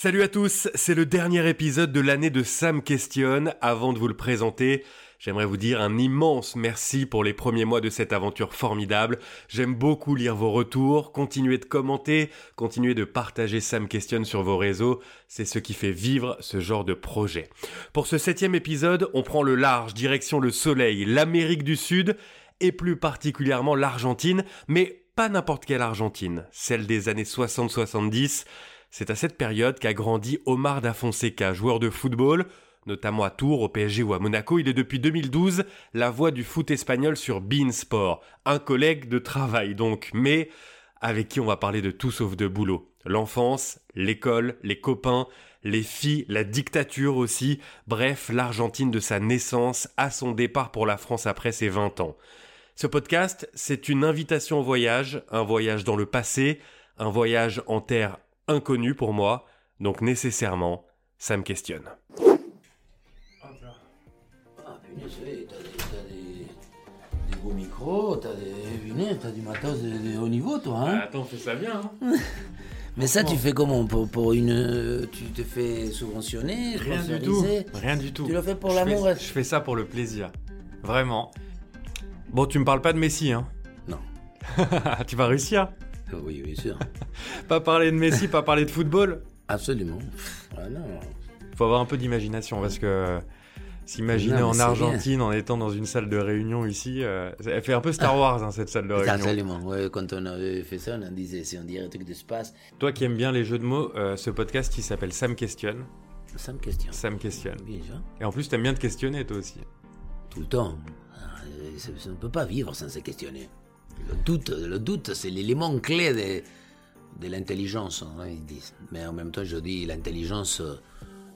Salut à tous, c'est le dernier épisode de l'année de Sam Questionne. Avant de vous le présenter, j'aimerais vous dire un immense merci pour les premiers mois de cette aventure formidable. J'aime beaucoup lire vos retours, continuez de commenter, continuez de partager Sam Questionne sur vos réseaux, c'est ce qui fait vivre ce genre de projet. Pour ce septième épisode, on prend le large, direction le soleil, l'Amérique du Sud, et plus particulièrement l'Argentine, mais pas n'importe quelle Argentine, celle des années 60-70, c'est à cette période qu'a grandi Omar da Fonseca, joueur de football, notamment à Tours, au PSG ou à Monaco. Il est depuis 2012 la voix du foot espagnol sur Bein Sport, un collègue de travail donc, mais avec qui on va parler de tout sauf de boulot. L'enfance, l'école, les copains, les filles, la dictature aussi, bref, l'Argentine de sa naissance à son départ pour la France après ses 20 ans. Ce podcast, c'est une invitation au voyage, un voyage dans le passé, un voyage en terre inconnu pour moi, donc nécessairement, ça me questionne. Ah, punaise, ouais, t'as des, t'as des, des beaux micros, t'as des lunettes, t'as du matos de, de haut niveau, toi, hein attends, fais ça bien. Hein. Mais ça, tu fais comment pour, pour une. euh, Tu te fais subventionner Rien du tout. Rien du tout. Tu le fais pour Je l'amour fais- et- Je fais ça pour le plaisir. Vraiment. Bon, tu me parles pas de Messi, hein Non. Tu vas réussir Oui, bien sûr. Pas parler de Messi, pas parler de football Absolument. Ah non. Faut avoir un peu d'imagination parce que s'imaginer Non, mais en Argentine en étant dans une salle de réunion ici, euh, elle fait un peu Star Wars hein, cette salle de réunion. Absolument. Ouais, quand on avait fait ça, on disait, si on dirait un truc d'espace, Toi qui aimes bien les jeux de mots, euh, ce podcast qui s'appelle Sam questionne. ça me questionne. Sam questionne. Bien. Et en plus, t'aimes bien te questionner toi aussi. Tout le temps. Ah, euh, ne peut pas vivre sans se questionner. Le doute, le doute c'est l'élément clé de, de l'intelligence, hein, ils disent. Mais en même temps, je dis, l'intelligence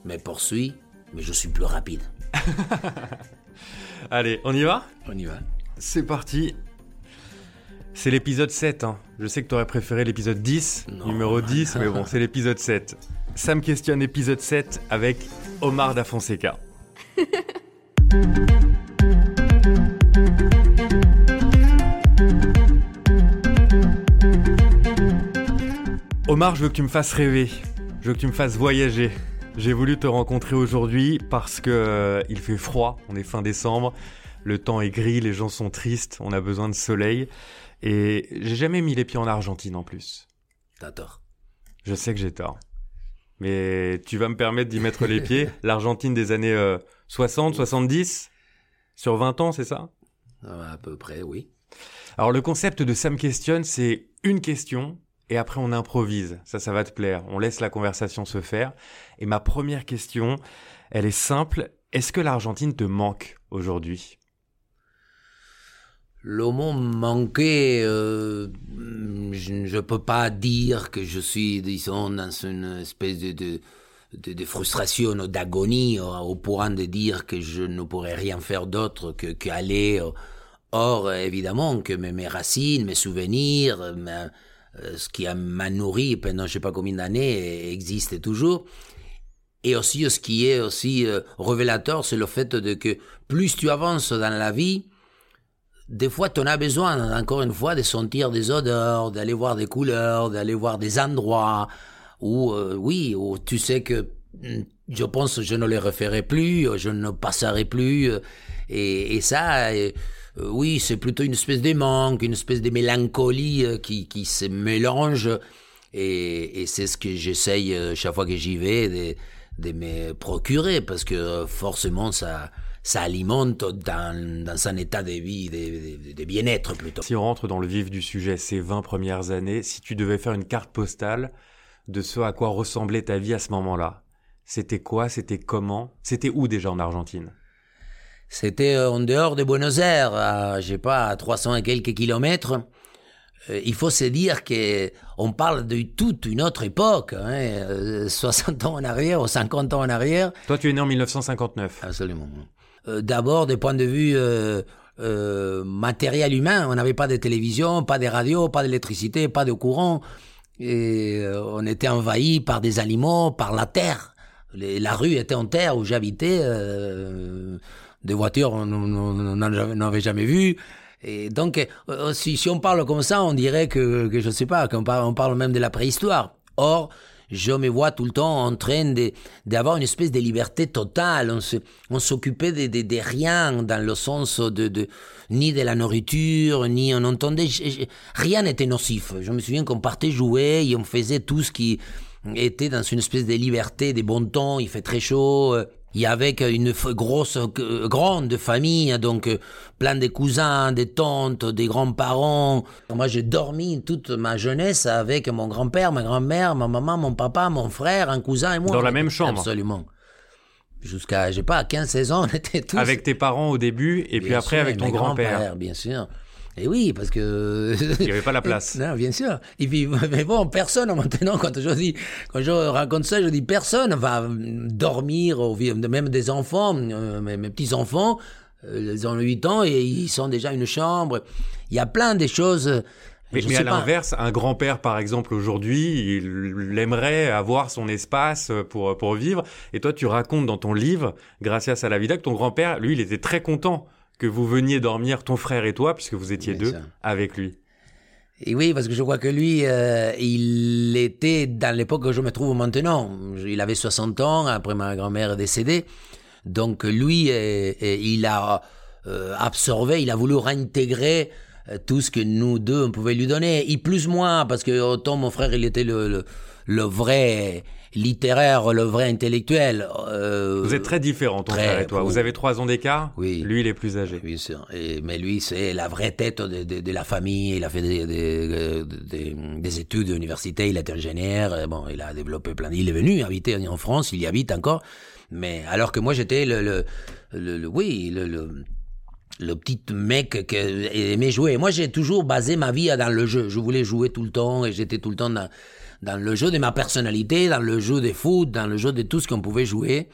me poursuit, mais je suis plus rapide. Allez, on y va? On y va. C'est parti. C'est l'épisode 7. Hein. Je sais que t'aurais préféré l'épisode 10, Non. numéro 10, mais bon, c'est l'épisode 7. Sam questionne épisode 7 avec Omar da Fonseca. Omar, je veux que tu me fasses rêver. Je veux que tu me fasses voyager. J'ai voulu te rencontrer aujourd'hui parce que euh, il fait froid, on est fin décembre, le temps est gris, les gens sont tristes, on a besoin de soleil. Et j'ai jamais mis les pieds en Argentine en plus. T'as tort. Je sais que j'ai tort. Mais tu vas me permettre d'y mettre les pieds. L'Argentine des années euh, 60, 70 Sur 20 ans, c'est ça? Ah, À peu près, oui. Alors le concept de Sam Question, c'est une question et après on improvise. Ça, ça va te plaire. On laisse la conversation se faire. Et ma première question, elle est simple. Est-ce que l'Argentine te manque aujourd'hui? Le mot manqué, euh, je ne peux pas dire que je suis, disons, dans une espèce de, de, frustration ou d'agonie au point de dire que je ne pourrais rien faire d'autre que qu'aller. euh, Or, évidemment, que mes, mes racines, mes souvenirs, euh, euh, ce qui m'a nourri pendant je sais pas combien d'années euh, existe toujours. Et aussi, ce qui est aussi euh, révélateur, c'est le fait de que plus tu avances dans la vie, des fois, tu en as besoin, encore une fois, de sentir des odeurs, d'aller voir des couleurs, d'aller voir des endroits où, euh, oui, où tu sais que hmm, je pense je ne les referai plus, euh, je ne passerai plus. euh, Et, ça, euh, euh, oui, c'est plutôt une espèce de manque, une espèce de mélancolie euh, qui, qui se mélange. Et, et c'est ce que j'essaye euh, chaque fois que j'y vais de, de me procurer parce que forcément ça, ça alimente dans, dans un état de vie, de, de- de bien-être plutôt. Si on rentre dans le vif du sujet, ces 20 premières années, si tu devais faire une carte postale de ce à quoi ressemblait ta vie à ce moment-là, c'était quoi C'était comment C'était où déjà en Argentine? C'était euh, en dehors de Buenos Aires, à, je sais pas, à 300 et quelques kilomètres. Euh, il faut se dire que on parle de toute une autre époque, hein, euh, 60 ans en arrière ou 50 ans en arrière. Toi, tu es né en 1959. Absolument. Euh, D'abord, des points de vue euh, euh, matériel humain, on n'avait pas de télévision, pas de radio, pas d'électricité, pas de courant. Et euh, on était envahi par des animaux, par la terre. Les- la rue était en terre où j'habitais. euh, des voitures, on on- on n'en avait- n'en avait jamais vu. Et donc, euh, si, on parle comme ça, on dirait que, je sais pas, qu'on parle, on parle même de la préhistoire. Or, je me vois tout le temps en train d'avoir une espèce de liberté totale. On s'occupait de, rien dans le sens de, ni de la nourriture, ni on entendait rien n'était nocif. Je me souviens qu'on partait jouer et on faisait tout ce qui était dans une espèce de liberté, des bons temps. Il fait très chaud. Il y avait une grosse, grande famille, donc plein de cousins, des tantes, des grands-parents. Moi, j'ai dormi toute ma jeunesse avec mon grand-père, ma grand-mère, ma maman, mon papa, mon frère, un cousin et moi. Dans la même chambre Absolument. Jusqu'à, j'ai pas, 15-16 ans, on était tous. Avec tes parents au début, et puis après avec ton grand-père. Grand bien sûr. Et oui, parce que... Il n'y avait pas la place. non, bien sûr. Et puis, mais bon, personne, maintenant, quand je dis, quand je raconte ça, je dis, personne va dormir, même des enfants, euh, mes, petits-enfants, euh, ils ont 8 ans et ils sont déjà une chambre. Il y a plein de choses. Mais, mais à l'inverse, un grand-père, par exemple, aujourd'hui, il aimerait avoir son espace pour, pour vivre. Et toi, tu racontes dans ton livre, Gracias à la vida, que ton grand-père, lui, il était très content que vous veniez dormir, ton frère et toi, puisque vous étiez deux, avec lui. Et oui, parce que je crois que lui, euh, il était dans l'époque où je me trouve maintenant. Il avait 60 ans, après ma grand-mère est décédée. Donc lui, euh, euh, il a absorbé, il a voulu réintégrer tout ce que nous deux, on pouvait lui donner. Et plus moi, parce que autant mon frère, il était le, le, le vrai littéraire, le vrai intellectuel. Euh, vous êtes très différents, ton frère et toi. Vous avez trois ans d'écart. Oui. Lui, il est plus âgé. Oui, sûr. Et, mais lui, c'est la vraie tête de, de, de, la famille. Il a fait des, des, des, des études d'université. Il est ingénieur. Bon, il a développé plein. Il est venu habiter en France. Il y habite encore. Mais alors que moi, j'étais le, le, le, oui, le, le le petit mec qui aimait jouer. Moi, j'ai toujours basé ma vie dans le jeu. Je voulais jouer tout le temps et j'étais tout le temps dans, dans le jeu de ma personnalité, dans le jeu de foot, dans le jeu de tout ce qu'on pouvait jouer.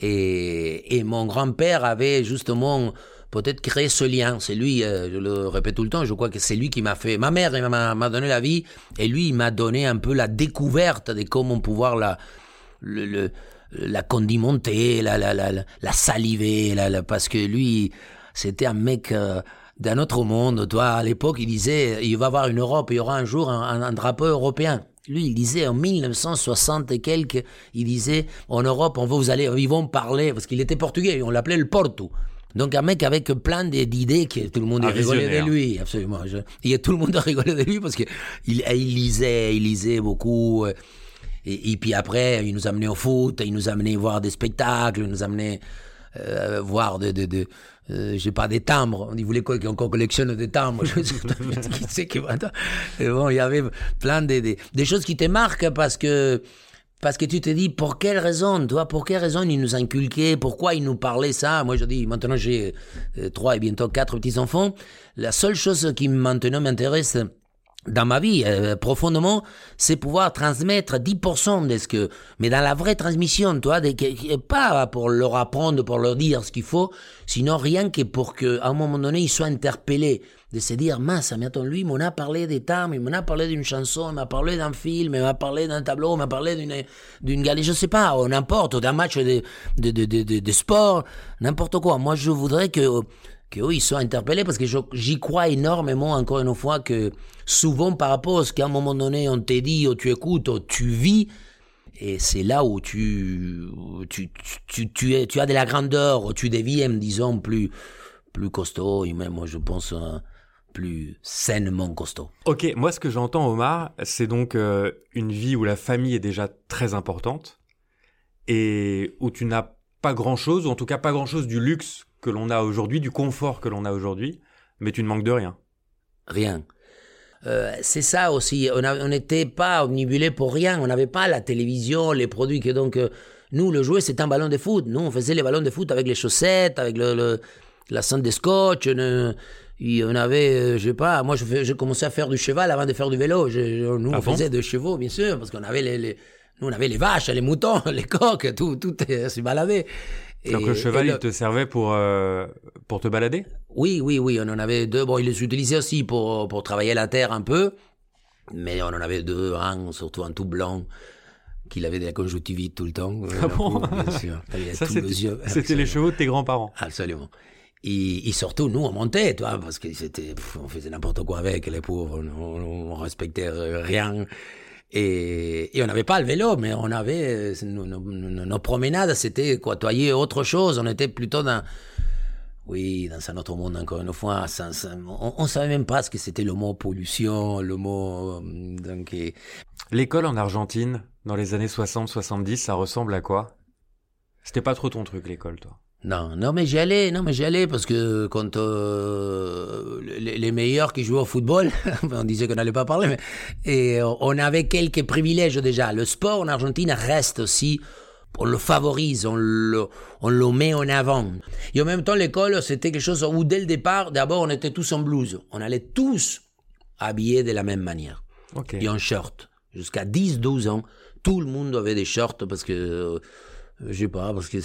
Et, et mon grand-père avait justement peut-être créé ce lien. C'est lui, euh, je le répète tout le temps, je crois que c'est lui qui m'a fait... Ma mère m'a donné la vie, et lui, il m'a donné un peu la découverte de comment pouvoir la, le, la condimenter, la, la, la, la saliver, la, parce que lui, c'était un mec... Euh, d'un autre monde. Toi, à l'époque, il disait, il va y avoir une Europe, il y aura un jour un drapeau européen. Lui, il disait en 1960 et quelques, il disait en Europe, on va vous aller, ils vont parler, parce qu'il était portugais, on l'appelait le Porto. Donc un mec avec plein d'idées que tout le monde a rigolé de lui, absolument. et tout le monde a rigolé de lui parce que il, il lisait, il lisait beaucoup. Euh, et, puis après, il nous amenait au foot, il nous amenait voir des spectacles, il nous amenait euh, voir de, de, de euh, j'ai pas des timbres. On voulait quoi qu'on collectionne des timbres? Je sais qui Et bon, il y avait plein de, des choses qui te marquent parce que parce que tu te dis pour quelle raison, toi, pour quelle raison il nous inculquait, pourquoi il nous parlait ça? Moi, je dis maintenant j'ai euh, trois et bientôt quatre petits enfants. La seule chose qui maintenant m'intéresse dans ma vie euh, profondément, c'est pouvoir transmettre 10% de ce que, mais dans la vraie transmission, toi, de, pas pour leur apprendre, pour leur dire ce qu'il faut, sinon rien que pour que, à un moment donné, ils soient interpellés, de se dire, mince, mais attends, lui, il m'en a parlé des temps, il m'en a parlé d'une chanson, il m'a parlé d'un film, il m'a parlé d'un tableau, il m'a parlé d'une, d'une galère, je sais pas, ou n'importe, d'un match de, de, de, de, de sport, n'importe quoi. Moi, je voudrais que, que ils soient interpellés parce que j'y crois énormément, encore une fois, que souvent par rapport à ce qu'à un moment donné on te dit, ou tu écoutes, ou tu vis, et c'est là où tu, tu, tu, tu, as de la grandeur, ou tu deviens, disons, plus, plus costaud, et même, moi, je pense, hein, plus sainement costaud. Ok, moi, ce que j'entends, Omar, c'est donc euh, une vie où la famille est déjà très importante, et où tu n'as pas grand-chose, ou en tout cas pas grand-chose du luxe que l'on a aujourd'hui, du confort que l'on a aujourd'hui, mais tu ne manques de rien. Rien. Euh, c'est ça aussi, on n'était pas omnibulé pour rien, on n'avait pas la télévision, les produits que donc euh, nous le jouet c'était un ballon de foot, nous on faisait les ballons de foot avec les chaussettes, avec le, la cendre de scotch, on, on avait, euh, je sais pas, moi j'ai commencé à faire du cheval avant de faire du vélo, nous ah on faisait des chevaux bien sûr parce qu'on avait les, nous on avait les vaches, les moutons, les coques, tout tout se baladait. Donc le cheval, il te servait pour, euh, pour te balader? Oui, oui, oui. On en avait deux. Bon, il les utilisait aussi pour, pour travailler la terre un peu. Mais on en avait deux, un, surtout un tout blanc, qu'il avait de la conjonctivite tout le temps. Ah bon? Bien sûr. Ça, c'était les chevaux de tes grands-parents Absolument. Et, et, surtout, nous, on montait, toi, parce que c'était, on faisait n'importe quoi avec les pauvres, on, on, respectait rien. Et, et on n'avait pas le vélo, mais on avait nos, nos- nos- promenades, c'était côtoyer autre chose. On était plutôt dans, oui, dans un autre monde encore une fois. on, on savait même pas ce que c'était le mot pollution, le mot euh, donc. et- L'école en Argentine, dans les années 60-70, ça ressemble à quoi? C'était pas trop ton truc, l'école, toi? Non, non, mais j'y allais, non, mais j'y allais parce que quand euh, les, les meilleurs qui jouaient au football, on disait qu'on n'allait pas parler, mais et euh, on avait quelques privilèges déjà. Le sport en Argentine reste aussi, on le favorise, on le, on le met en avant. Et en même temps, l'école, c'était quelque chose où dès le départ, d'abord, on était tous en blouse. On allait tous habillés de la même manière et en short. Jusqu'à 10-12 ans, tout le monde avait des shorts parce que, euh, je sais pas, parce que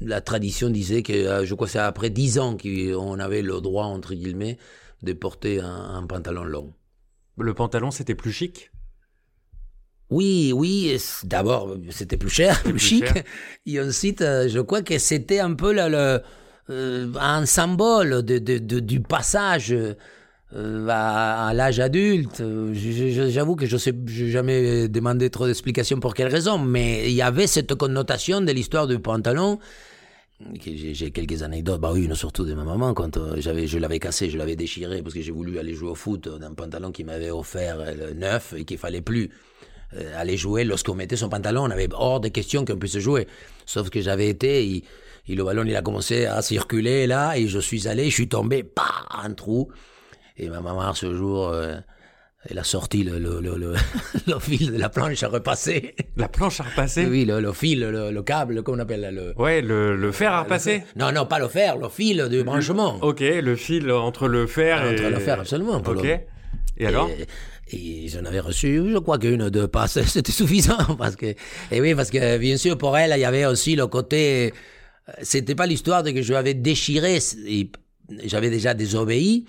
la tradition disait que, euh, je crois que c'est après 10 ans qu'on avait le droit, entre guillemets, de porter un, un pantalon long. Le pantalon, c'était plus chic? Oui, oui, d'abord, c'était plus cher, plus, plus chic. cher. Et ensuite, euh, je crois que c'était un peu le, le, euh, un symbole de, de, de- du passage euh, à, l'âge adulte. Euh, J'avoue que je j'ai jamais demandé trop d'explications pour quelle raison, mais il y avait cette connotation de l'histoire du pantalon. J'ai quelques anecdotes, bah surtout de ma maman, quand euh, je l'avais cassé, je l'avais déchiré parce que j'ai voulu aller jouer au foot d'un pantalon qui m'avait offert euh, neuf et qu'il fallait plus aller jouer lorsqu'on mettait son pantalon. On avait hors de question qu'on puisse jouer. Sauf que j'avais été, il- et le ballon il a commencé à circuler là, et je suis allé, je suis tombé, bah, un trou. Et ma maman ce jour, euh, elle a sorti le, le, le, le, fil de la planche à repasser. La planche à repasser? Oui, le, le fil, le, le câble, comment on appelle le. Ouais, le, le fer à repasser? Non, non, pas le fer, le fil de branchement. Ok, le fil entre le fer et... Entre le fer, absolument, pour Ok. le- Et alors? Et, et j'en avais reçu, je crois qu'une ou deux passes, c'était suffisant. Parce que, et oui, parce que bien sûr, pour elle, il y avait aussi le côté. euh, C'était pas l'histoire de que je l'avais déchiré, et j'avais déjà désobéi.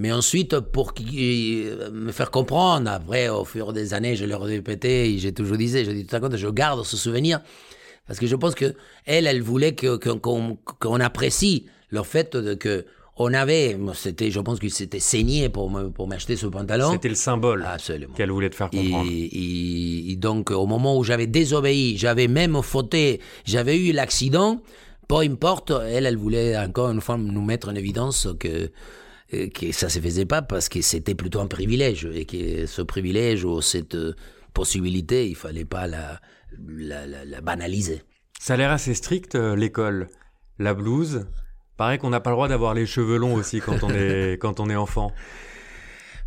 Mais ensuite, pour euh, me faire comprendre, après, au fur des années, je leur ai répété, j'ai toujours disais, je dis tout à compte, je garde ce souvenir. Parce que je pense que elle, elle voulait que- qu'on, apprécie le fait de que on avait, c'était, je pense que c'était saigné pour m'acheter ce pantalon. C'était le symbole qu'elle voulait te faire Et, comprendre. et- et donc, au moment où j'avais désobéi, j'avais même fauté, j'avais eu l'accident, peu importe, elle, elle voulait encore une fois nous mettre en évidence que, euh, que ça se faisait pas parce que c'était plutôt un privilège et que ce privilège ou cette euh, possibilité, il fallait pas la, la, la- la banaliser. Ça a l'air assez strict, euh, l'école. La blouse. Pareil qu'on n'a pas le droit d'avoir les cheveux longs aussi quand on est, quand on est enfant.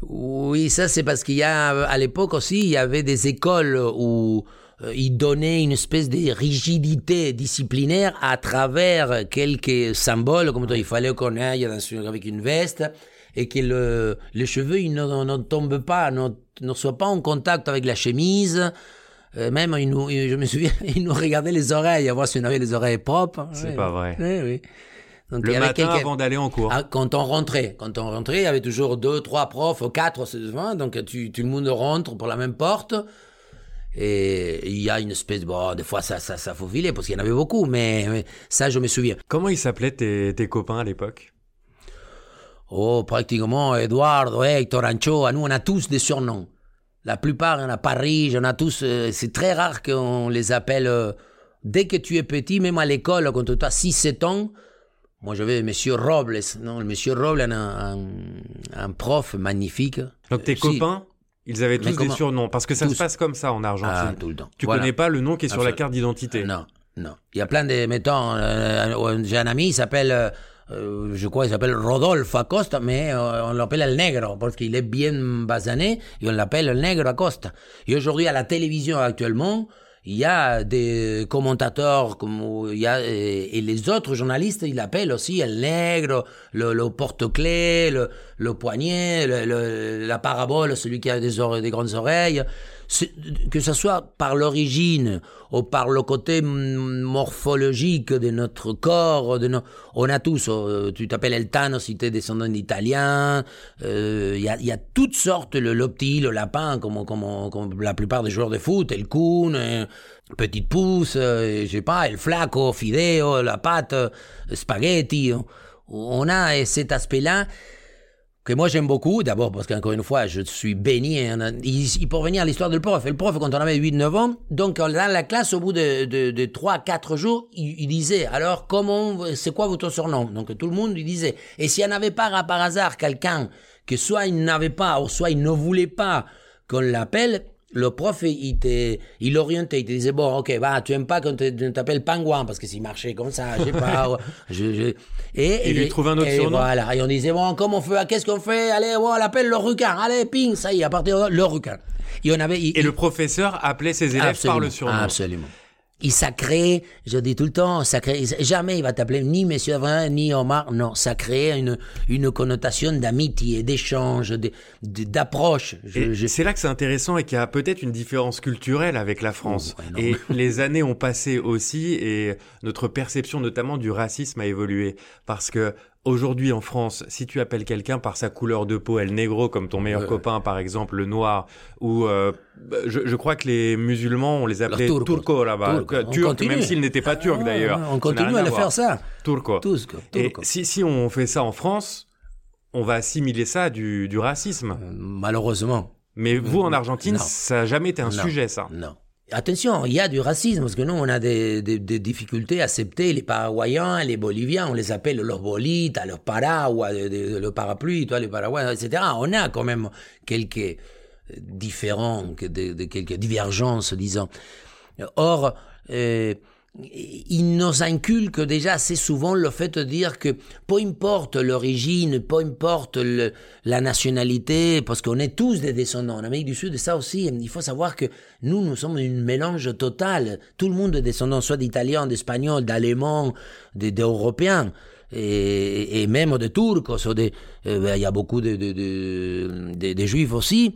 Oui, ça c'est parce qu'il y a à l'époque aussi il y avait des écoles où euh, ils donnaient une espèce de rigidité disciplinaire à travers quelques symboles comme toi, il fallait qu'on aille dans avec une veste et que le, les cheveux ils ne, ne tombent pas, ne, ne soient pas en contact avec la chemise. Euh, même, nous, je me souviens, ils nous regardaient les oreilles, à voir si on avait les oreilles propres. C'est Ouais. pas vrai. Donc, il Le matin quelques- avant d'aller en cours. ah, quand on rentrait, quand on rentrait, il y avait toujours deux, trois profs, quatre, c'est souvent, donc tu, tout le monde rentre pour la même porte. Et il y a une espèce, bon, des fois ça, ça, ça faufilait parce qu'il y en avait beaucoup, mais, mais ça je me souviens. Comment ils s'appelaient tes, tes copains à l'époque? Oh, pratiquement, Eduardo, Hector, Ancho, nous on a tous des surnoms. La plupart, on a Paris, on a tous, euh, c'est très rare qu'on les appelle, euh, dès que tu es petit, même à l'école, quand tu as 6-7 ans, moi j'avais Monsieur Robles, non, Monsieur Robles, un, un, un prof magnifique. Donc tes Euh, copains, ils avaient tous des surnoms. Parce que ça Tous. se passe comme ça en Ah, Argentine. tout le temps. tu Voilà. connais pas le nom qui est sur la carte d'identité. Non, non. Il y a plein de, mettons, euh, j'ai un ami, il s'appelle, euh, euh, je crois, il s'appelle Rodolfo Acosta, mais euh, on l'appelle El Negro, parce qu'il est bien basané, et on l'appelle El Negro Acosta. Et aujourd'hui, à la télévision actuellement, il y a des commentateurs, comme il y a, et, les autres journalistes, ils l'appellent aussi El Negro, le, le porte-clés, le, le poignet, le, le- la parabole, celui qui a des, des grandes oreilles. Que ce soit par l'origine ou par le côté morphologique de notre corps, on a tous, euh, tu t'appelles Eltano si tu es descendant d'Italien, euh, il y, a, toutes sortes, le, petit, le lapin, comme, la plupart des joueurs de foot, El Kun, euh, Petite Pouce, je sais pas, El Flaco, Fideo, la pâte, spaghetti. On a cet aspect-là que moi j'aime beaucoup, d'abord parce qu'encore une fois, je suis béni. hein, Il, peut revenir à l'histoire du prof. Le prof, quand on avait 8-9 ans, donc dans la classe, au bout de, de, de 3-4 jours, il, il disait, alors comment, c'est quoi votre surnom? Donc tout le monde lui disait. Et s'il n'y en avait pas par hasard quelqu'un que soit il n'avait pas, ou soit il ne voulait pas qu'on l'appelle, le prof, il, te, il orientait, il te disait, bon, ok, bah, tu aimes pas qu'on te- on t'appelle pingouin, parce que s'il marchait comme ça, je sais pas. je, je- Et, Il lui trouve un autre et surnom. Voilà, et on disait, bon, comment on fait, qu'est-ce qu'on fait Allez, bon, on l'appelle le requin, allez, ping, ça y est, à partir de là, le requin. Et on avait. il- Et le professeur appelait ses élèves Absolument, par le surnom. Absolument. Il sacré, je dis tout le temps, sacré, jamais il va t'appeler ni Monsieur Avrin, ni Omar, non, ça crée une, une connotation d'amitié, d'échange, d'approche. Je- Et je- c'est là que c'est intéressant et qu'il y a peut-être une différence culturelle avec la France. Oh, ouais, et les années ont passé aussi et notre perception notamment du racisme a évolué. Parce que aujourd'hui en France, si tu appelles quelqu'un par sa couleur de peau, El Negro, comme ton meilleur Ouais. copain par exemple, le noir, ou euh, je, je crois que les musulmans, on les appelait turcos. turco là-bas. Turco. Turc, continue. même s'ils n'étaient pas turcs Ah, d'ailleurs. On continue à le faire ça. Turco. Quoi, Et turco. si, si on fait ça en France, on va assimiler ça à du, du racisme. Euh, Malheureusement. Mais vous, en Argentine, Non. ça n'a jamais été un Non. sujet, ça. Non. Attention, il y a du racisme, parce que nous, on a des, difficultés à accepter les Paraguayens, les Boliviens, on les appelle los bolitas, los paraguas, le parapluie, toi, les paraguayens, etc. On a quand même quelques euh, différents, de, de quelques divergences, disons. Or, euh, il nous inculque déjà assez souvent le fait de dire que peu importe l'origine, peu importe le- la nationalité, parce qu'on est tous des descendants. En Amérique du Sud, ça aussi, il faut savoir que nous, nous sommes une mélange total. Tout le monde est descendant soit d'Italiens, d'Espagnols, d'Allemands, de- d'Européens. Et, et même de des- euh, ben, il y a beaucoup de, de, de- de Juifs aussi.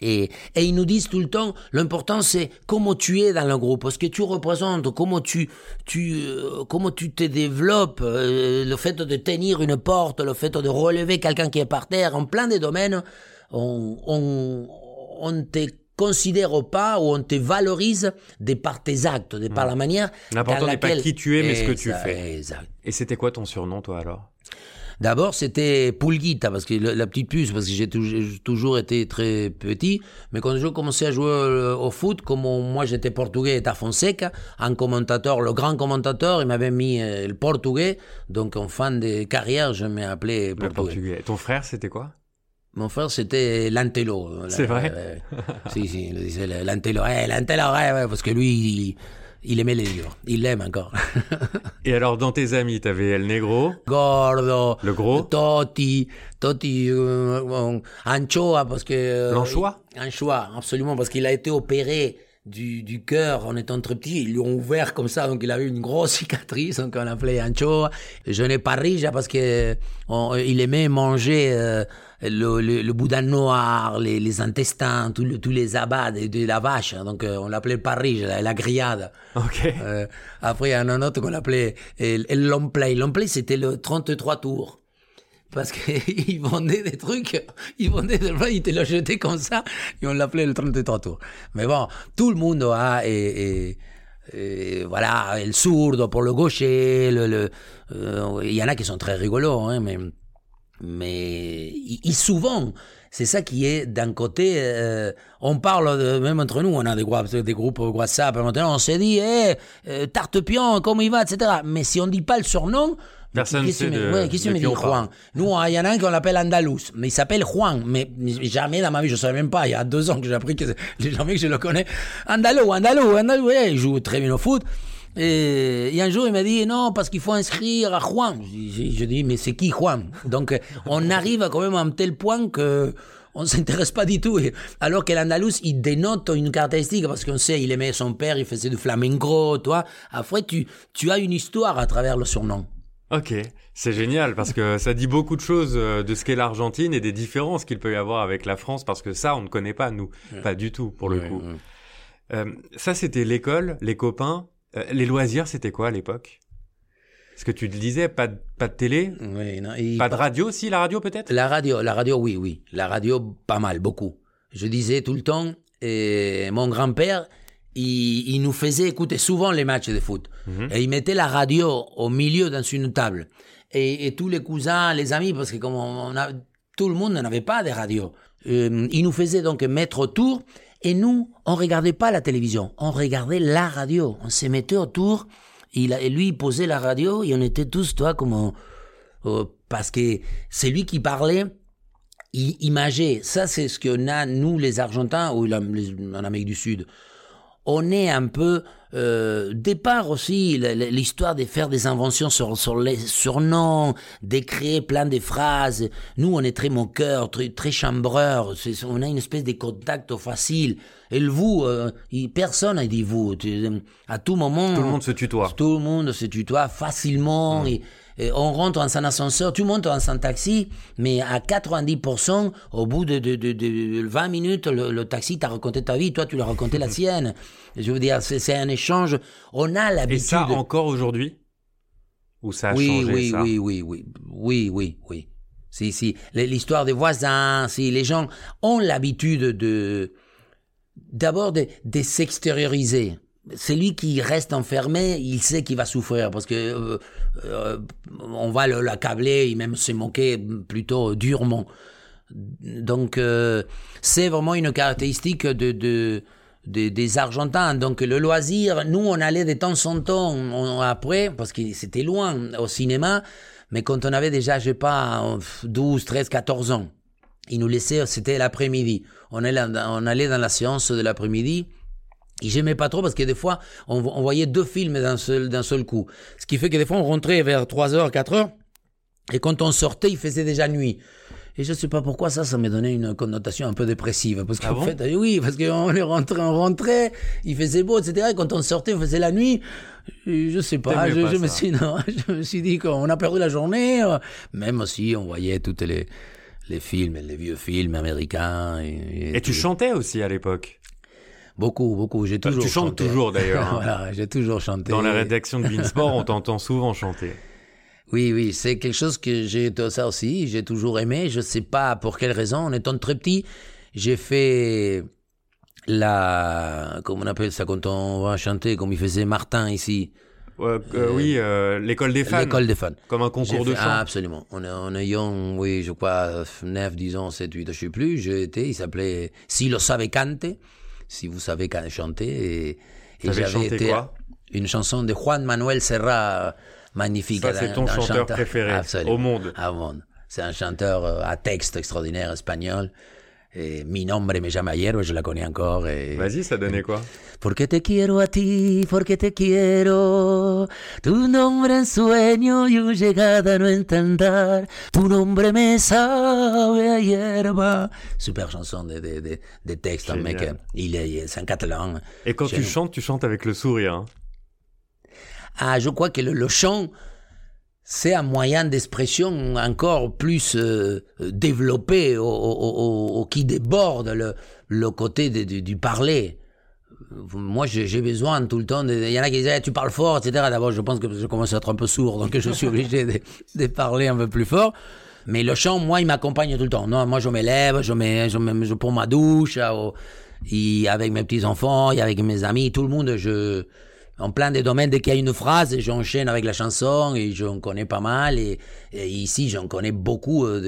Et, et ils nous disent tout le temps, l'important c'est comment tu es dans le groupe, ce que tu représentes, comment tu, tu, euh, comment tu te développes, euh, le fait de tenir une porte, le fait de relever quelqu'un qui est par terre, en plein des domaines, on, on, on te considère pas ou on te valorise de par tes actes, de par la manière. L'important n'est pas qui tu es, mais ce que tu fais. exact. Et c'était quoi ton surnom, toi, alors? D'abord, c'était Pulguita, parce que le- la petite puce, parce que j'ai tou- j'ai toujours été très petit. Mais quand je commençais à jouer euh, au foot, comme moi j'étais portugais et à Fonseca, un commentateur, le grand commentateur, il m'avait mis euh, le portugais. Donc en fin de carrière, je m'ai appelé Le portugais. portugais. Et ton frère, c'était quoi? Mon frère, c'était l'Antelo. C'est vrai? Euh, Si, si, il disait l'Antelo. Eh, l'Antelo, ouais, ouais, parce que lui, il, il aimait les livres. Il l'aime encore. Et alors, dans tes amis, t'avais El Negro, Gordo. le gros, Totti, Totti, euh, Anchoa, parce que... euh, L'anchois Anchois, absolument, parce qu'il a été opéré du, du cœur en étant très petit. Ils lui ont ouvert comme ça, donc il avait une grosse cicatrice, donc on l'appelait Anchoa. Je n'ai pas Rija parce que on- il aimait manger euh, le, le, le boudin noir, les, les intestins, tous le- tous les abats de, de la vache. Donc euh, on l'appelait parrige, la, la grillade. ok. Euh, après, il y en a un autre qu'on appelait euh, le long play. Long play, c'était le 33 tours. Parce qu'ils vendaient des trucs, ils vendaient des trucs, ils te le jetaient comme ça, et on l'appelait le 33 tours. Mais bon, tout le monde a, et, et- et voilà, le sourd pour le gaucher, le, le- euh, il y en a qui sont très rigolos, hein, mais, mais souvent, c'est ça qui est d'un côté, euh, on parle de, même entre nous, on a des groupes, des groupes WhatsApp, maintenant on se dit, eh, euh, tarte pion, comment il va, etc. Mais si on dit pas le surnom, Personne qu'est-ce sait de- ouais, qu'est-ce que me. Juan Nous, il y en a un qu'on l'appelle Andalous, mais il s'appelle Juan, mais jamais dans ma vie, je savais même pas, il y a deux ans que j'ai appris que jamais que je le connais. Andalou, Andalou, Andalou, ouais, il joue très bien au foot. Et, et un jour, il m'a dit, non, parce qu'il faut inscrire à Juan. Je, je- je dis, mais c'est qui Juan? Donc, on arrive quand même à un tel point que on s'intéresse pas du tout. Alors que l'Andalous, il dénote une caractéristique, parce qu'on sait, il aimait son père, il faisait du flamenco, toi. Après, tu, tu as une histoire à travers le surnom. Ok, c'est génial parce que ça dit beaucoup de choses euh, de ce qu'est l'Argentine et des différences qu'il peut y avoir avec la France parce que ça, on ne connaît pas, nous. Pas du tout, pour le Ouais, coup. ouais. Euh, ça, c'était l'école, les copains. Euh, les loisirs, c'était quoi à l'époque? Parce que tu le disais, pas de, pas de télé, Oui, non, et pas de radio, si, la radio peut-être? La radio, la radio, oui, oui. La radio, pas mal, beaucoup. Je disais tout le temps, et mon grand-père, il, il nous faisait écouter souvent les matchs de foot. Mhm. Et il mettait la radio au milieu dans une table. Et, et tous les cousins, les amis, parce que comme on a tout le monde n'avait pas de radio. Euh, il nous faisait donc mettre autour et nous, on regardait pas la télévision, on regardait la radio. On se mettait autour, il et lui il posait la radio et on était tous, toi, comme euh, parce que c'est lui qui parlait imagé. Ça, c'est ce qu'on a, nous, les Argentins, ou en Amérique du Sud. On est un peu, euh, départ aussi, l'histoire de faire des inventions sur, sur les surnoms, d'écrire plein de phrases. Nous, on est très moqueurs, très, très chambreurs. On a une espèce de contact facile. Et le vous, euh, personne n'a dit vous. À tout moment. Tout le monde se tutoie. Tout le monde se tutoie facilement. Et, on rentre dans un ascenseur, tu montes dans un taxi, mais à 90%, au bout de, de, de, 20 minutes, le, taxi t'a raconté ta vie, toi tu l'as raconté la sienne. Je veux dire, c'est un échange. On a l'habitude. Et ça encore aujourd'hui? Ou ça a oui, changé oui, ça? oui, oui, oui, oui, oui, oui. Si, si, l'histoire des voisins, si les gens ont l'habitude de, d'abord de, de s'extérioriser celui qui reste enfermé, il sait qu'il va souffrir parce que euh, euh, on va l'accabler, il même se moquer plutôt durement. Donc euh, c'est vraiment une caractéristique de, de, des Argentins. Donc le loisir, nous on allait de temps en temps après parce que c'était loin au cinéma, mais quand on avait déjà je sais pas 12, 13, 14 ans, ils nous laissaient, c'était l'après-midi. On on allait dans la séance de l'après-midi et j'aimais pas trop parce que des fois, on, voyait deux films d'un seul, d'un seul coup. Ce qui fait que des fois, on rentrait vers 3 heures, 4 heures. Et quand on sortait, il faisait déjà nuit. Et je sais pas pourquoi ça, ça m'a donné une connotation un peu dépressive. Parce qu'en ah fait, oui, parce qu'on est rentré, on rentrait, il faisait beau, etc. Et quand on sortait, on faisait la nuit. Je sais pas, je, me suis, non, je me suis dit qu'on a perdu la journée. Même si on voyait toutes les, les films, les vieux films américains. Et, et tu chantais aussi à l'époque Beaucoup, beaucoup. J'ai bah, toujours. Tu chantes toujours d'ailleurs. Hein. voilà, j'ai toujours chanté. Dans la rédaction de Beansport, on t'entend souvent chanter. Oui, oui, c'est quelque chose que j'ai ça aussi. J'ai toujours aimé. Je sais pas pour quelle raison. En étant très petit, j'ai fait la, comment on appelle ça quand on va chanter, comme il faisait Martin ici? Euh, oui, euh, l'école des fans. L'école des fans. Comme un concours de chant. Ah, absolument. En, en ayant, oui, je crois, 9, 10 ans, 7, 8, je sais plus, j'ai été, il s'appelait Si lo sabe cante si vous savez chanter. Et, et j'avais été quoi? Une chanson de Juan Manuel Serra magnifique. Ça, c'est ton chanteur, préféré au monde. Au monde. C'est un chanteur euh, à texte extraordinaire espagnol. Et Mi nombre me llama Hierro, je la connais encore. Vas-y, ça donnait quoi? Porque te quiero a ti, porque te quiero. Tu nombre en sueño y un llegada no entender. Tu nombre me sabe a hierba. Super chanson de, de, de, de texte, mec. Il est, c'est un catalan. Et quand tu chantes, tu chantes avec le sourire. Hein? Ah, je crois que le, le chant, c'est un moyen d'expression encore plus euh, développé au, qui déborde le, côté du parler. Moi, j'ai besoin tout le temps. Il y en a qui disent eh, tu parles fort, etc. D'abord, je pense que je commence à être un peu sourd, donc je suis obligé de, parler un peu plus fort. Mais le chant, moi, il m'accompagne tout le temps. Non, moi, je me lève, je, je, prends ma douche, et avec mes petits enfants, avec mes amis, tout le monde, je en plein des domaines, dès qu'il y a une phrase, j'enchaîne avec la chanson et j'en connais pas mal. Et, ici, j'en connais beaucoup euh,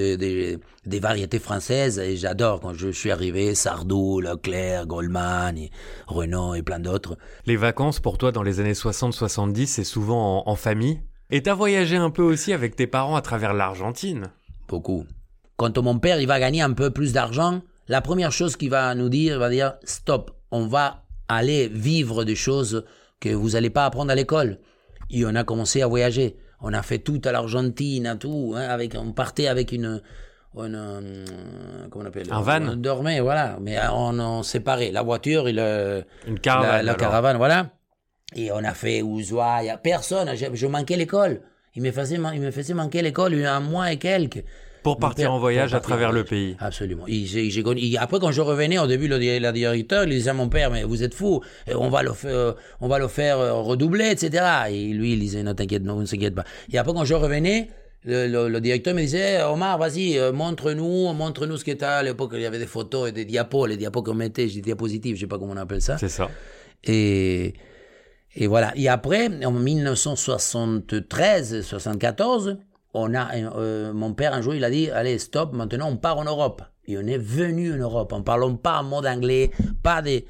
des variétés françaises et j'adore quand je suis arrivé, Sardou, Leclerc, Goldman, Renault et plein d'autres. Les vacances pour toi dans les années 60-70, c'est souvent en, famille? Et t'as voyagé un peu aussi avec tes parents à travers l'Argentine? Beaucoup. Quand mon père il va gagner un peu plus d'argent, la première chose qu'il va nous dire, il va dire stop, on va aller vivre des choses que vous n'allez pas apprendre à l'école. Et on a commencé à voyager. On a fait tout à l'Argentine, tout. Hein, avec, on partait avec une, une euh, comment on appelle Un van. On dormait, voilà. Mais on, on séparait la voiture et le, une caravane. La, caravane, voilà. Et on a fait Ushuaia. Personne. Je, je manquais l'école. Il me faisait, il me faisait manquer l'école un mois et quelques. Pour partir en voyage à travers le pays. Absolument. après, quand je revenais, au début, le, le directeur, il disait à mon père, mais vous êtes fou, on va le faire, on va le faire euh, redoubler, etc. Et lui, il disait, non, t'inquiète, non, ne s'inquiète pas. Et après, quand je revenais, le, directeur me disait, Omar, vas-y, euh, montre-nous, montre-nous ce que t'as. À l'époque, il y avait des photos et des diapos, les diapos qu'on mettait, des diapositives, je sais pas comment on appelle ça. C'est ça. Et, et voilà. Et après, en 1973, 74, on a, euh, mon père un jour il a dit allez stop maintenant on part en Europe et on est venu en Europe en parlant pas en mode anglais pas des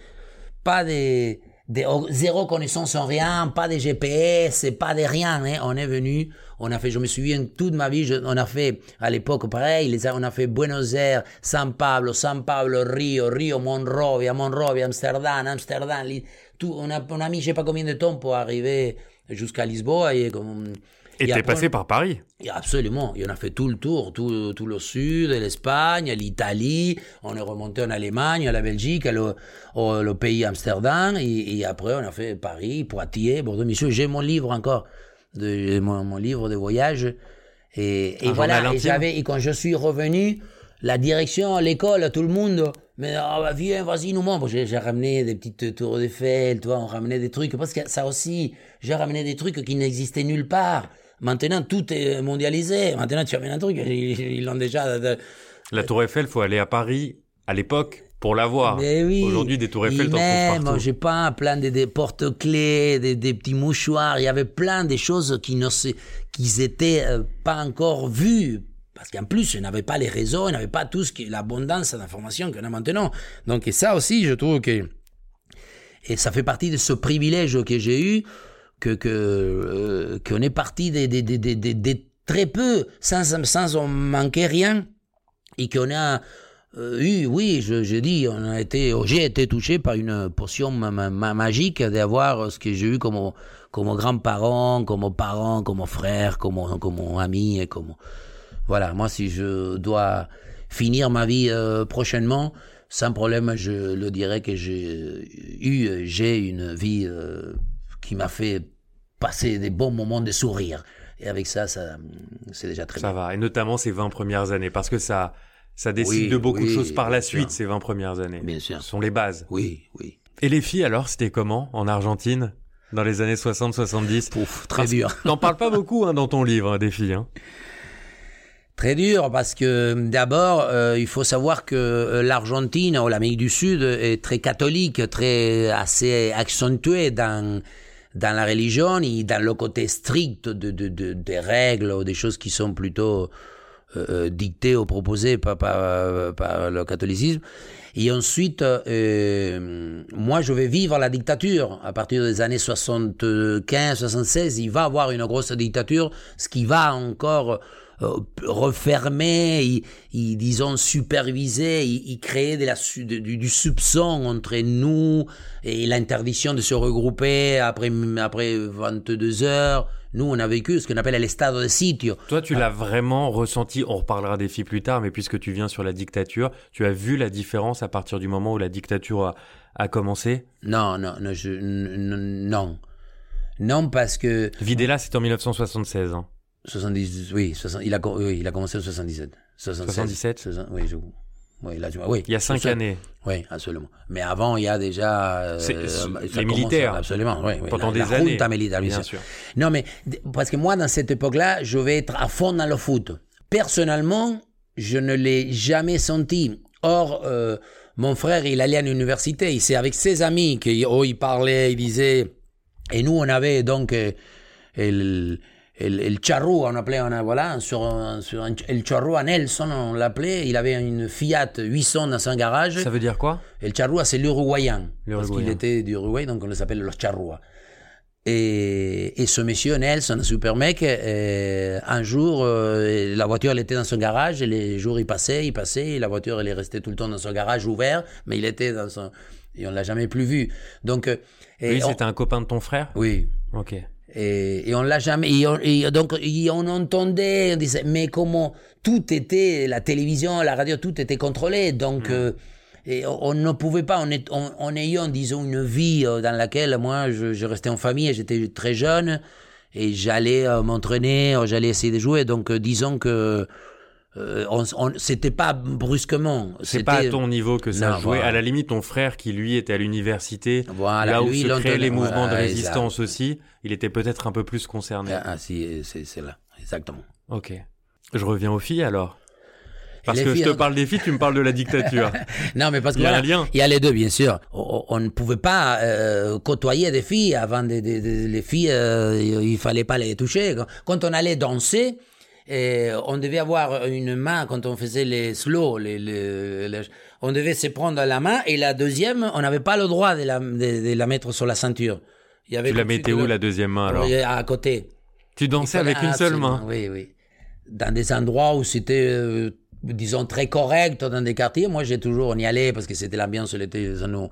pas des, des oh, zéro connaissance en rien pas de GPS pas de rien hein. on est venu on a fait je me souviens toute ma vie on a fait à l'époque pareil on a fait Buenos Aires San Pablo San Pablo Rio Rio Monrovia Monrovia Amsterdam Amsterdam on a on a mis je sais pas combien de temps pour arriver jusqu'à Lisboa et comme Et t'es passé par Paris. Absolument, et on a fait tout le tour, tout, tout le sud, l'Espagne, l'Italie, on est remonté en Allemagne, à la Belgique, à le, au, le pays Amsterdam, et, et après on a fait Paris, Poitiers, Bordeaux, Monsieur, j'ai mon livre encore, de, mon, mon livre de voyage, et, voilà, et, j'avais, et quand je suis revenu, la direction, l'école, tout le monde, mais bah, viens, vas-y, nous montre. J'ai, j'ai ramené des petites tours tu vois, on ramenait des trucs, parce que ça aussi, j'ai ramené des trucs qui n'existaient nulle part. Maintenant, tout est mondialisé. Maintenant, tu amènes un truc, ils ils l'ont déjà. de- La Tour Eiffel, faut aller à Paris à l'époque pour la voir. Mais oui. Aujourd'hui, des Tours Eiffel, t'en même, partout. j'ai pas plein de, des porte-clés, des, des petits mouchoirs. Il y avait plein de choses qui ne se, qui étaient euh, pas encore vues. Parce qu'en plus, il n'avait pas les réseaux, il n'avait pas tout ce qui, l'abondance d'informations qu'on a maintenant. Donc, et ça aussi, je trouve que, et ça fait partie de ce privilège que j'ai eu, que, que, euh, qu'on est parti des, des, des- des très peu, sans, sans en manquer rien, et qu'on a euh, eu, oui, je, je dis, on a été, j'ai été touché par une potion ma- ma- ma- magique d'avoir ce que j'ai eu comme, comme grands-parents, comme parents, comme frères, comme, comme amis, et comme, voilà, moi, si je dois finir ma vie euh, prochainement, sans problème, je le dirais que j'ai eu, j'ai une vie qui m'a fait passer des bons moments de sourire. Et avec ça, ça c'est déjà très Ça bien. va. Et notamment ces 20 premières années. Parce que ça, ça décide Oui, de beaucoup de choses par la sûr. suite, ces 20 premières années. Bien sûr. Ce sont les bases. Oui, oui. Et les filles, alors, c'était comment en Argentine dans les années 60-70 Pouf, très Parce- dur. T'en parles pas beaucoup hein, dans ton livre, hein, des filles. Hein. Très dur parce que d'abord, euh, il faut savoir que euh, l'Argentine ou l'Amérique du Sud est très catholique, très assez accentuée dans dans la religion et dans le côté strict de, de, de- des règles ou des choses qui sont plutôt euh, euh, dictées ou proposées par, par, par le catholicisme. Et ensuite, euh, moi, je vais vivre la dictature. À partir des années 75, 76, il va y avoir une grosse dictature, ce qui va encore euh, refermer, y- y, disons superviser, y, y créer de la, de- du, du soupçon entre nous et l'interdiction de se regrouper après, après 22 heures. Nous, on a vécu ce qu'on appelle l'estado de sitio. Toi, tu l'as vraiment ressenti. On reparlera des filles plus tard, mais puisque tu viens sur la dictature, tu as vu la différence à partir du moment où la dictature a, a commencé? Non, non, non, je, non. Non, parce que Videla, c'était en 1976. hein. 70, oui, 60 il, a, oui, il a commencé en 77. 76, 77? 60 oui, je, oui, là, tu vois, oui. Il y a cinq 60 années. Oui, absolument. Mais avant, il y a déjà... euh, les commence- militaires. Absolument, oui. oui Pendant la, des la années. junta militaire, bien, Bien sûr. Non, mais parce que moi, dans cette époque-là, je vais être à fond dans le foot. Personnellement, je ne l'ai jamais senti. Or, euh, mon frère, il allait à l'université. C'est avec ses amis qu'il oh, il parlait, il disait. Et nous, on avait donc euh, el, el charrou, on appelait, on a, voilà, sur, un- sur un- el charrou à Nelson, on l'appelait. Il avait une Fiat 800 dans son garage. Ça veut dire quoi? El charrúa, c'est l'Uruguayen. Parce qu'il était d'Uruguay, donc on les appelle los charrúas. Et, et ce monsieur Nelson, un super mec, euh, un jour, euh, la voiture elle était dans son garage, et les jours il passait, il passait, et la voiture elle est restée tout le temps dans son garage ouvert, mais il était dans son... Et on l'a jamais plus vu. Donc... euh, et Lui, on- c'était un copain de ton frère? Oui, Ok. Et, et on l'a jamais. Et, on- et donc et on entendait, on disait, mais comment tout était, la télévision, la radio, tout était contrôlé. Donc euh, et on, on ne pouvait pas, en, ayant, disons, une vie euh, dans laquelle moi je, je restais en famille, j'étais très jeune et j'allais euh, m'entraîner, euh, j'allais essayer de jouer. Donc euh, disons que euh, on, on- c'était pas brusquement. C'est pas à ton niveau que ça Non, jouait. voilà. À la limite, ton frère qui lui était à l'université, Voilà, là où lui, se il créaient les mouvements de résistance aussi, il était peut-être un peu plus concerné. Ah, ah, si, c'est là, exactement. Ok. Je reviens aux filles alors. Parce les que je filles, te hein. parle des filles, tu me parles de la dictature. Non, mais parce que Il y a voilà, un lien. Il y a les deux, bien sûr. On, on ne pouvait pas euh, côtoyer des filles avant des- les filles. euh, il fallait pas les toucher. Quand on allait danser, Et on devait avoir une main quand on faisait les slow, les, les- les- on devait se prendre la main et la deuxième, on n'avait pas le droit de la, de, de la mettre sur la ceinture. Il y avait Tu la mettais où la deuxième main alors À côté. Tu dansais avec une seule main Oui, oui. Dans des endroits où c'était, euh, disons, très correct, dans des quartiers, moi j'ai toujours, on y allait parce que c'était l'ambiance, ça nous,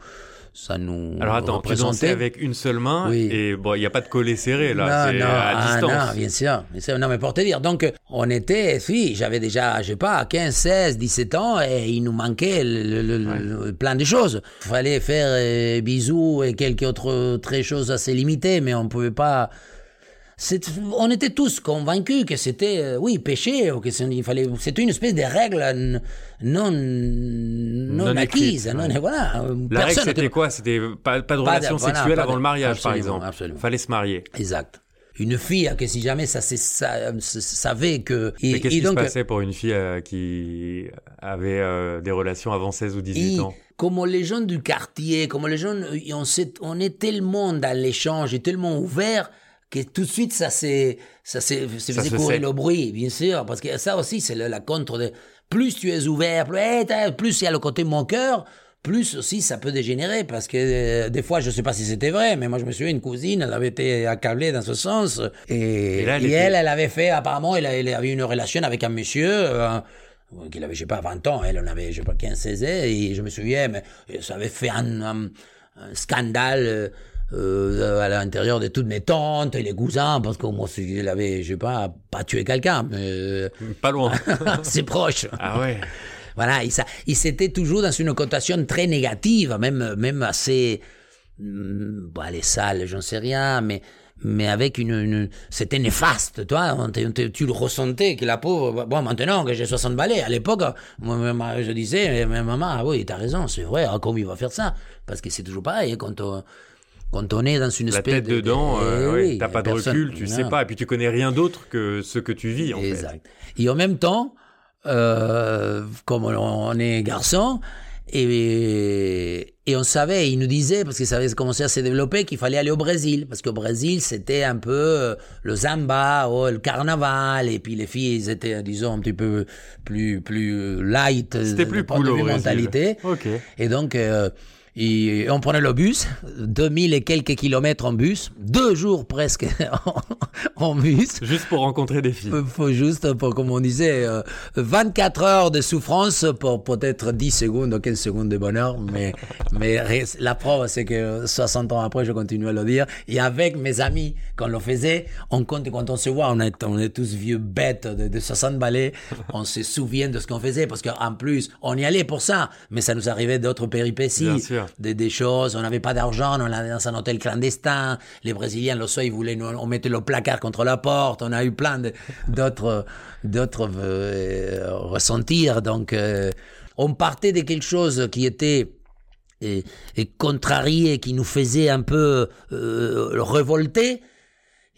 ça nous Alors attends, représentait. avec une seule main Oui. et bon, il n'y a pas de collet serré là, non, c'est non, à ah, distance. non, bien sûr, bien sûr. Non, mais pour te dire, donc, on était, si, j'avais déjà, je sais pas, 15, 16, 17 ans, et il nous manquait le, le- le- le- plein de choses. Il fallait faire euh, bisous et quelques autres très choses assez limitées, mais on pouvait pas. On était tous convaincus que c'était, euh, oui, péché, ou que il fallait, c'était une espèce de règle non, non, Non acquise, écrite, non, ouais. voilà. La règle c'était quoi? C'était pas, pas de Pas relation sexuelle avant de- le mariage par exemple. absolument. Fallait se marier. Exact. Une fille que si jamais ça, c'est- ça, euh, ça- savait que. et- Mais qu'est-ce qui donc, se passait pour une fille euh, qui avait euh, des relations avant 16 ou 18 Et ans? comme les gens du quartier, comme les gens, euh, on, on est tellement dans l'échange et tellement ouvert que tout de suite ça s'est ça s'est faisait courir le bruit, bien sûr, parce que ça aussi c'est la, contre de plus tu es ouvert, plus eh, plus il y a le côté mon cœur. Plus aussi, ça peut dégénérer parce que euh, des fois, je sais pas si c'était vrai, mais moi je me souviens une cousine, elle avait été accablée dans ce sens et, Et là, elle et était- elle, elle avait fait apparemment, elle, elle avait une relation avec un monsieur. euh, qu'il avait, je sais pas, 20 ans, elle en avait, je sais pas, 15, 16 ans, et je me souviens, mais ça avait fait un, un- un scandale euh, à l'intérieur de toutes mes tantes et les cousins, parce que moi, il avait, je sais pas, pas tué quelqu'un, mais euh, Pas loin. c'est proche. ah ouais. Voilà, il, il s'était toujours dans une connotation très négative, même, même assez, hum, bon, elle est sale, j'en sais rien, mais, mais avec une, une- c'était néfaste, toi, on te- on te- tu le ressentais, que la pauvre, bon, maintenant que j'ai 60 balais, à l'époque, je disais, mais maman, ah oui, t'as raison, c'est vrai, ah, comment il va faire ça? Parce que c'est toujours pareil, hein, quand on, quand on est dans une La espèce tête de- de- dedans, euh, Eh ouais, oui, t'as pas de personne- recul, tu sais non. pas, et puis tu connais rien d'autre que ce que tu vis en fait. Exact. Et en même temps, euh, comme on, est garçon, et, et on savait, il nous disait, parce que ça avait commencé à se développer, qu'il fallait aller au Brésil. Parce qu'au Brésil, c'était un peu euh, le samba, oh, le carnaval, et puis les filles, ils étaient, disons, un petit peu plus, plus light. C'était euh, plus cool de au Brésil. mentalité. Ok. Et donc, euh, et on prenait le bus, 2000 et quelques kilomètres en bus, deux jours presque en, bus. Juste pour rencontrer des filles. Il faut juste, pour, comme on disait, euh, 24 heures de souffrance pour peut-être 10 secondes ou 15 secondes de bonheur. Mais, mais la preuve, c'est que 60 ans après, je continue à le dire. Et avec mes amis, quand on le faisait, on compte, quand on se voit, on est, on est tous vieux bêtes de, de 60 balais. On se souvient de ce qu'on faisait parce qu'en plus, on y allait pour ça. Mais ça nous arrivait d'autres péripéties Bien sûr. Des, choses. On n'avait pas d'argent, on allait dans un hôtel clandestin. Les Brésiliens, le soir, ils voulaient on mettait le placard contre la porte. On a eu plein d'autres, d'autres euh, ressentir. Donc, euh, on partait de quelque chose qui était et, contrarié, qui nous faisait un peu euh, révolter.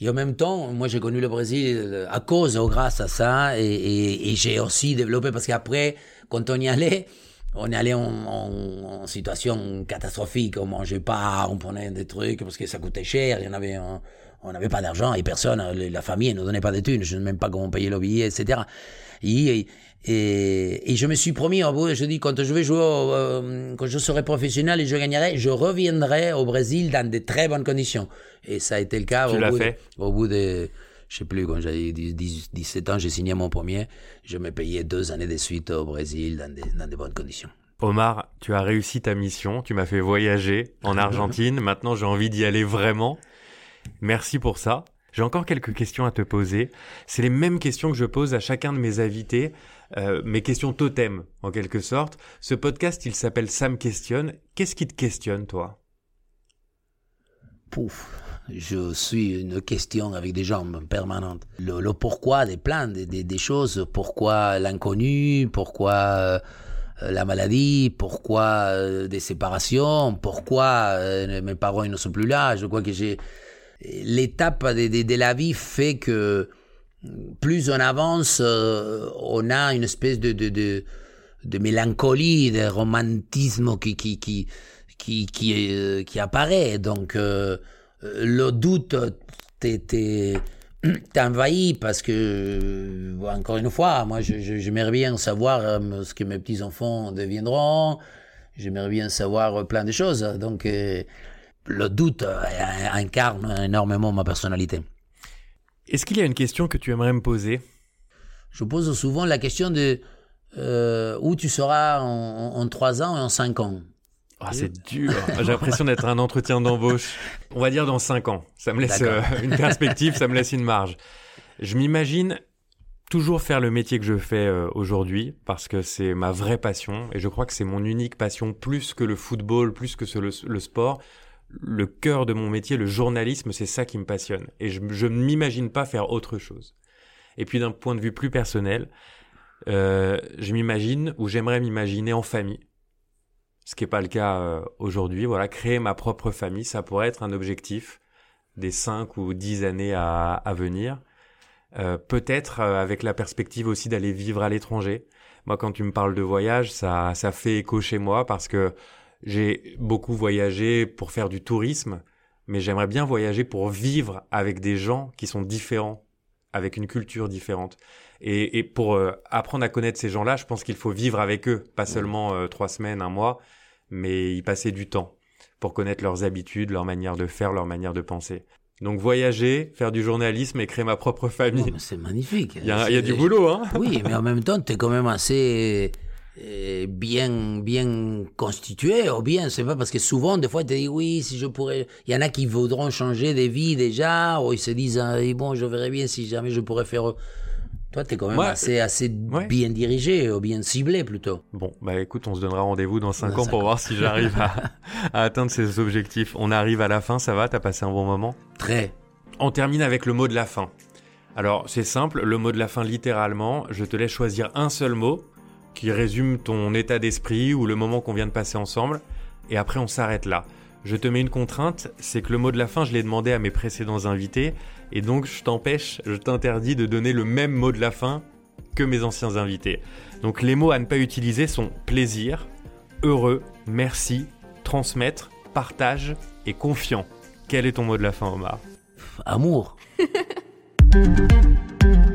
Et en même temps, moi j'ai connu le Brésil à cause ou grâce à ça, et- et j'ai aussi développé, parce qu'après, quand on y allait, on est allé en, en- en situation catastrophique, on mangeait pas, on prenait des trucs parce que ça coûtait cher, il y en avait, on n'avait pas d'argent et personne, la famille ne nous donnait pas de thunes, je ne sais même pas comment payer le billet, etc. Et, et, et je me suis promis, au bout, je dis, quand je vais jouer, au, euh, quand je serai professionnel et je gagnerai, je reviendrai au Brésil dans de très bonnes conditions. Et ça a été le cas Tu au bout, de- fait au bout de, je sais plus, quand j'avais 10, 10, 17 ans, j'ai signé mon premier, je me payais deux années de suite au Brésil dans des, dans bonnes conditions. Omar, tu as réussi ta mission, tu m'as fait voyager en Argentine, maintenant j'ai envie d'y aller vraiment. Merci pour ça. J'ai encore quelques questions à te poser. C'est les mêmes questions que je pose à chacun de mes invités, euh, mes questions totem en quelque sorte. Ce podcast, il s'appelle Sam questionne. Qu'est-ce qui te questionne, toi? Pouf, je suis une question avec des jambes permanentes. Le, pourquoi des plans, des, des, choses, pourquoi l'inconnu, pourquoi euh, la maladie, pourquoi euh, des séparations, pourquoi euh, mes parents ne sont plus là. Je crois que j'ai l'étape de, de, la vie fait que plus on avance, on a une espèce de, de, de, mélancolie, de romantisme qui, qui, qui, qui, qui, apparaît. Donc, le doute t'est- t'est t'es envahi parce que, euh, encore une fois, moi, j'aimerais bien savoir euh, ce que mes petits-enfants deviendront. J'aimerais bien savoir plein de choses. Donc, le doute incarne énormément ma personnalité. Est-ce qu'il y a une question que tu aimerais me poser? Je pose souvent la question de où tu seras en, trois ans et en cinq ans. Ah, c'est dur. J'ai l'impression d'être un entretien d'embauche. On va dire dans 5 ans. Ça me laisse euh, une perspective, ça me laisse une marge. Je m'imagine toujours faire le métier que je fais euh, aujourd'hui parce que c'est ma vraie passion et je crois que c'est mon unique passion plus que le football, plus que le, sport. Le cœur de mon métier, le journalisme, c'est ça qui me passionne et je, ne m'imagine pas faire autre chose. Et puis d'un point de vue plus personnel, euh, je m'imagine ou j'aimerais m'imaginer en famille ce qui n'est pas le cas euh, aujourd'hui. Voilà, créer ma propre famille, ça pourrait être un objectif des 5 ou 10 années à, venir. Euh, peut-être euh, avec la perspective aussi d'aller vivre à l'étranger. Moi, quand tu me parles de voyage, ça, ça fait écho chez moi parce que j'ai beaucoup voyagé pour faire du tourisme, mais j'aimerais bien voyager pour vivre avec des gens qui sont différents, avec une culture différente. Et, et pour euh, apprendre à connaître ces gens-là, je pense qu'il faut vivre avec eux, pas seulement euh, trois semaines, un mois, mais y passer du temps pour connaître leurs habitudes, leur manière de faire, leur manière de penser. Donc voyager, faire du journalisme et créer ma propre famille. C'est magnifique. Il y a, y a du boulot, hein Oui, mais en même temps, tu es quand même assez euh, bien bien constitué ou bien c'est pas parce que souvent des fois tu dis oui si je pourrais il y en a qui voudront changer de vie déjà ou ils se disent ah, bon je verrais bien si jamais je pourrais faire toi, tu es quand même assez, assez bien dirigé, ou bien ciblé plutôt. Bon, bah écoute, on se donnera rendez-vous dans 5 ans pour voir si j'arrive à, à, atteindre ces objectifs. On arrive à la fin, ça va? T'as passé un bon moment? Très. On termine avec le mot de la fin. Alors, c'est simple, le mot de la fin littéralement, je te laisse choisir un seul mot qui résume ton état d'esprit ou le moment qu'on vient de passer ensemble, et après on s'arrête là. Je te mets une contrainte, c'est que le mot de la fin, je l'ai demandé à mes précédents invités, et donc je t'empêche, je t'interdis de donner le même mot de la fin que mes anciens invités. Donc les mots à ne pas utiliser sont plaisir, heureux, merci, transmettre, partage et confiant. Quel est ton mot de la fin, Omar? Amour.